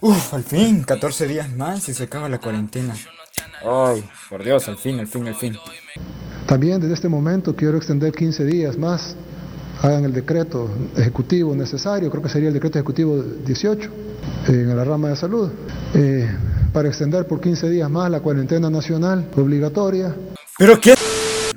Uf, al fin, 14 días más y se acaba la cuarentena. Ay, por Dios, al fin, al fin, al fin. También desde este momento quiero extender 15 días más. Hagan el decreto ejecutivo necesario, creo que sería el decreto ejecutivo 18 en la rama de salud, eh, para extender por 15 días más la cuarentena nacional obligatoria. ¿Pero qué?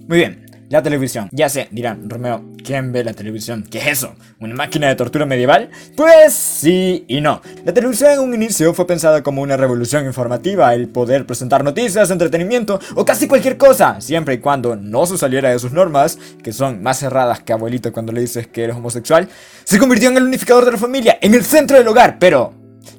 Muy bien, la televisión. Ya sé, dirán, Romeo, ¿quién ve la televisión? ¿Qué es eso? ¿Una máquina de tortura medieval? Pues sí y no. La televisión en un inicio fue pensada como una revolución informativa, el poder presentar noticias, entretenimiento o casi cualquier cosa, siempre y cuando no se saliera de sus normas, que son más cerradas que abuelito cuando le dices que eres homosexual, se convirtió en el unificador de la familia, en el centro del hogar, pero...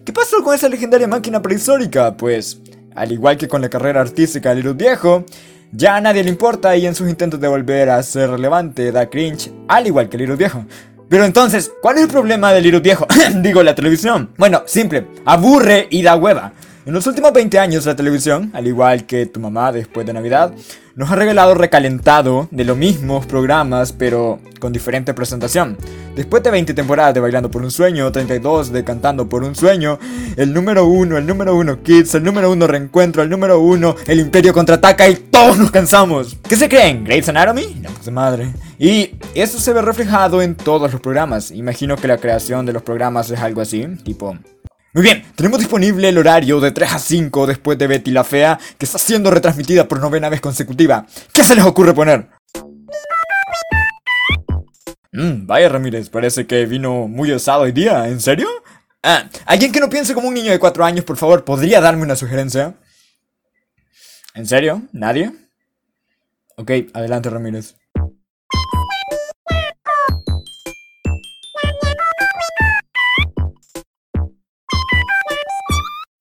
¿Qué pasó con esa legendaria máquina prehistórica? Pues, al igual que con la carrera artística de Little Viejo, ya a nadie le importa y en sus intentos de volver a ser relevante da cringe, al igual que Little Viejo. Pero entonces, ¿cuál es el problema de Little Viejo? Digo, la televisión. Bueno, simple, aburre y da hueva. En los últimos 20 años la televisión, al igual que tu mamá después de Navidad, nos ha regalado recalentado de los mismos programas pero con diferente presentación. Después de 20 temporadas de Bailando por un Sueño, 32 de Cantando por un Sueño, el número 1, el número 1 Kids, el número 1 Reencuentro, el número 1 El Imperio Contraataca y todos nos cansamos. ¿Qué se creen? ¿Grey's Anatomy? No, pues madre. Y eso se ve reflejado en todos los programas. Imagino que la creación de los programas es algo así, tipo muy bien, tenemos disponible el horario de 3 a 5 después de Betty la Fea, que está siendo retransmitida por novena vez consecutiva. ¿Qué se les ocurre poner? Mmm, vaya Ramírez, parece que vino muy osado hoy día, ¿en serio? Ah, alguien que no piense como un niño de 4 años, por favor, ¿podría darme una sugerencia? ¿En serio? ¿Nadie? Ok, adelante Ramírez.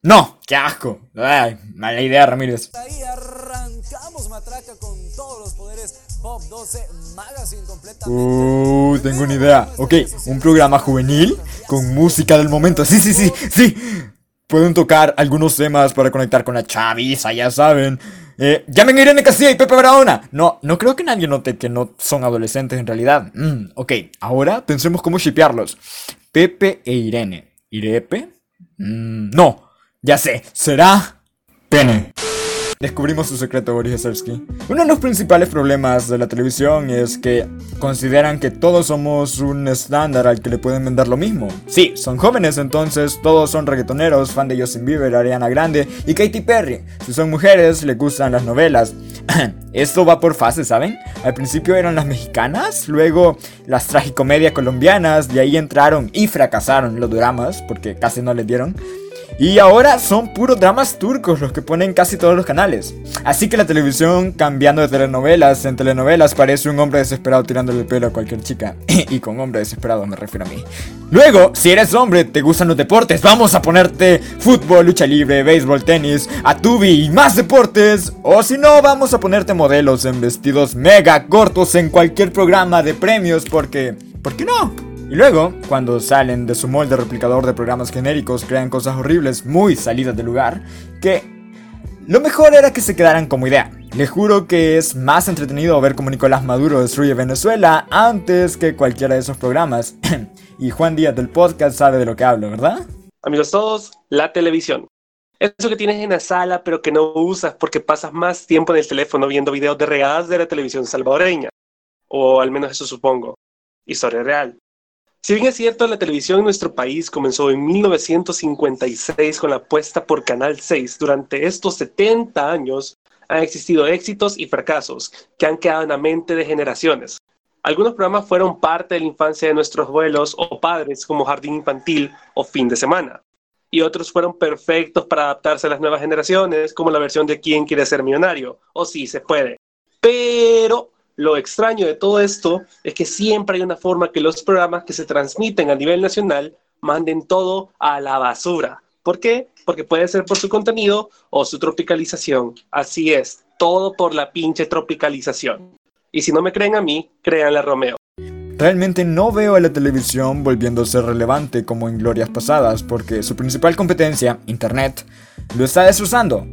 ¡No! ¡Qué asco! Ay, mala idea, Ramírez. Ahí arrancamos matraca con todos los poderes Pop 12 Magazine completamente. Uh, tengo una idea. Ok, un programa juvenil con música del momento. Sí, sí, sí, sí. Pueden tocar algunos temas para conectar con la chaviza, ya saben. Eh, llamen a Irene Castilla y Pepe Barahona. No, no creo que nadie note que no son adolescentes en realidad. Mm, ok, ahora pensemos cómo shipearlos. Pepe e Irene. ¿Irepe? Mm, no. Ya sé, será pene. Descubrimos su secreto, Boris Yassersky. Uno de los principales problemas de la televisión es que consideran que todos somos un estándar al que le pueden vender lo mismo. Sí, son jóvenes, entonces todos son reggaetoneros, fan de Justin Bieber, Ariana Grande y Katy Perry. Si son mujeres, les gustan las novelas. Esto va por fases, ¿saben? Al principio eran las mexicanas, luego las tragicomedias colombianas, de ahí entraron y fracasaron los dramas, porque casi no les dieron. Y ahora son puros dramas turcos los que ponen casi todos los canales. Así que la televisión, cambiando de telenovelas en telenovelas, parece un hombre desesperado tirándole el pelo a cualquier chica. y con hombre desesperado me refiero a mí. Luego, si eres hombre, te gustan los deportes, vamos a ponerte fútbol, lucha libre, béisbol, tenis, atubi y más deportes. O si no, vamos a ponerte modelos en vestidos mega cortos en cualquier programa de premios porque... ¿Por qué no? Y luego, cuando salen de su molde replicador de programas genéricos, crean cosas horribles, muy salidas de lugar, que lo mejor era que se quedaran como idea. Le juro que es más entretenido ver cómo Nicolás Maduro destruye Venezuela antes que cualquiera de esos programas. y Juan Díaz del podcast sabe de lo que hablo, ¿verdad? Amigos todos, la televisión. Eso que tienes en la sala pero que no usas porque pasas más tiempo en el teléfono viendo videos de regadas de la televisión salvadoreña. O al menos eso supongo. Historia real. Si bien es cierto, la televisión en nuestro país comenzó en 1956 con la apuesta por Canal 6. Durante estos 70 años han existido éxitos y fracasos que han quedado en la mente de generaciones. Algunos programas fueron parte de la infancia de nuestros abuelos o padres, como Jardín Infantil o Fin de Semana. Y otros fueron perfectos para adaptarse a las nuevas generaciones, como la versión de Quién quiere ser millonario, o Sí se puede. Pero lo extraño de todo esto es que siempre hay una forma que los programas que se transmiten a nivel nacional manden todo a la basura. ¿Por qué? Porque puede ser por su contenido o su tropicalización. Así es, todo por la pinche tropicalización. Y si no me creen a mí, créanle a Romeo. Realmente no veo a la televisión ser relevante como en glorias pasadas, porque su principal competencia, Internet, lo está destrozando.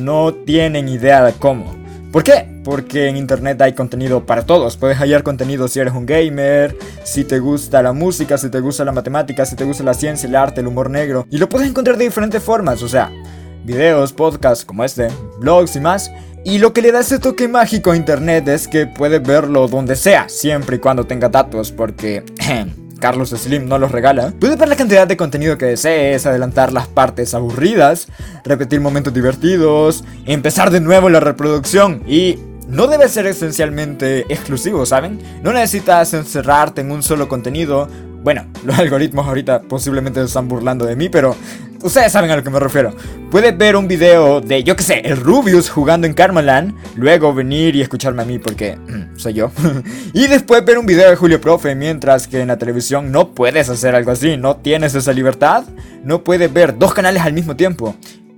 No tienen idea de cómo. ¿Por qué? Porque en internet hay contenido para todos. Puedes hallar contenido si eres un gamer, si te gusta la música, si te gusta la matemática, si te gusta la ciencia, el arte, el humor negro. Y lo puedes encontrar de diferentes formas, o sea, videos, podcasts como este, blogs y más. Y lo que le da ese toque mágico a internet es que puedes verlo donde sea, siempre y cuando tenga datos, porque... Carlos Slim no los regala, puedes ver la cantidad de contenido que desees, adelantar las partes aburridas, repetir momentos divertidos, empezar de nuevo la reproducción y no debe ser esencialmente exclusivo, ¿saben? No necesitas encerrarte en un solo contenido. Bueno, los algoritmos ahorita posiblemente se están burlando de mí, pero ustedes saben a lo que me refiero. Puedes ver un video de, yo que sé, el Rubius jugando en Karmaland, luego venir y escucharme a mí porque soy yo. y después ver un video de Julio Profe, mientras que en la televisión no puedes hacer algo así, no tienes esa libertad. No puedes ver dos canales al mismo tiempo.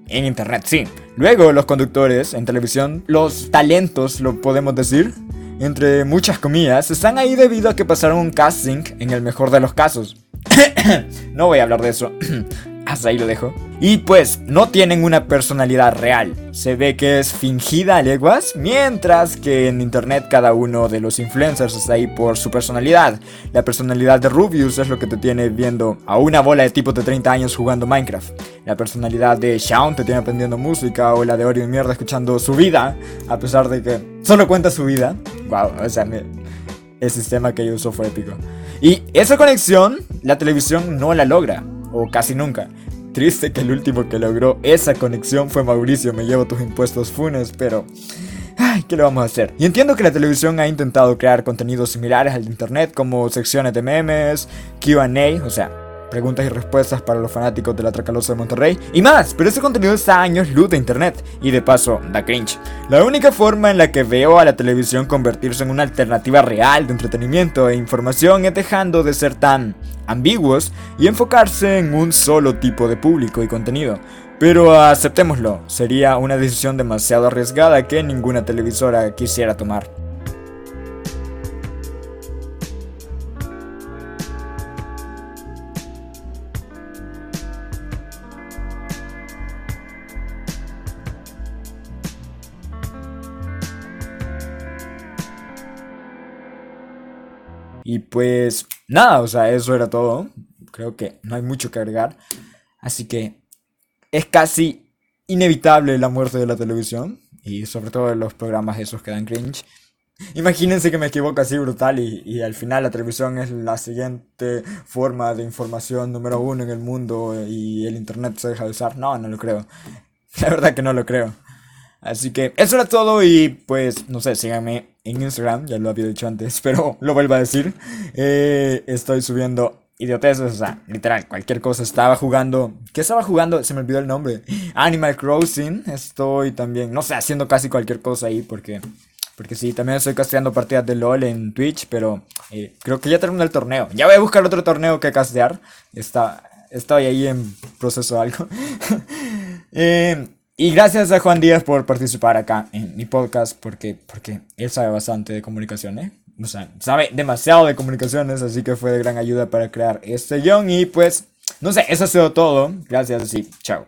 En internet, sí. Luego los conductores en televisión, los talentos, lo podemos decir, entre muchas comillas, están ahí debido a que pasaron un casting en el mejor de los casos. no voy a hablar de eso. Hasta ahí lo dejo. Y pues no tienen una personalidad real. Se ve que es fingida a leguas, mientras que en internet cada uno de los influencers está ahí por su personalidad. La personalidad de Rubius es lo que te tiene viendo a una bola de tipos de 30 años jugando Minecraft. La personalidad de Shaun te tiene aprendiendo música o la de Ori Mierda escuchando su vida, a pesar de que solo cuenta su vida. Wow, o sea, el sistema que yo uso fue épico. Y esa conexión la televisión no la logra o casi nunca. Triste que el último que logró esa conexión fue Mauricio, me llevo tus impuestos funes, pero... Ay, ¿qué le vamos a hacer? Y entiendo que la televisión ha intentado crear contenidos similares al de internet, como secciones de memes, QA, o sea, preguntas y respuestas para los fanáticos de la Tracalosa de Monterrey y más, pero ese contenido está a años luz de internet y de paso da cringe. La única forma en la que veo a la televisión convertirse en una alternativa real de entretenimiento e información es dejando de ser tan ambiguos y enfocarse en un solo tipo de público y contenido. Pero aceptémoslo, sería una decisión demasiado arriesgada que ninguna televisora quisiera tomar. Y pues nada, o sea, eso era todo. Creo que no hay mucho que agregar. Así que es casi inevitable la muerte de la televisión. Y sobre todo de los programas esos que dan cringe. Imagínense que me equivoco así brutal y, y, al final la televisión es la siguiente forma de información número uno en el mundo y el internet se deja de usar. No, no lo creo. La verdad que no lo creo. Así que eso era todo y pues no sé, síganme en Instagram, ya lo había dicho antes, pero lo vuelvo a decir. Eh, estoy subiendo idioteces, o sea, literal, cualquier cosa. Estaba jugando, ¿qué estaba jugando? Se me olvidó el nombre. Animal Crossing, estoy también, no sé, haciendo casi cualquier cosa ahí porque... Porque sí, también estoy casteando partidas de LOL en Twitch, pero eh, creo que ya terminó el torneo. Ya voy a buscar otro torneo que castear. Está, estoy ahí en proceso de algo. eh, y gracias a Juan Díaz por participar acá en mi podcast, porque, porque él sabe bastante de comunicaciones. O sea, sabe demasiado de comunicaciones, así que fue de gran ayuda para crear este guion. Y pues, no sé, eso ha sido todo. Gracias y chao.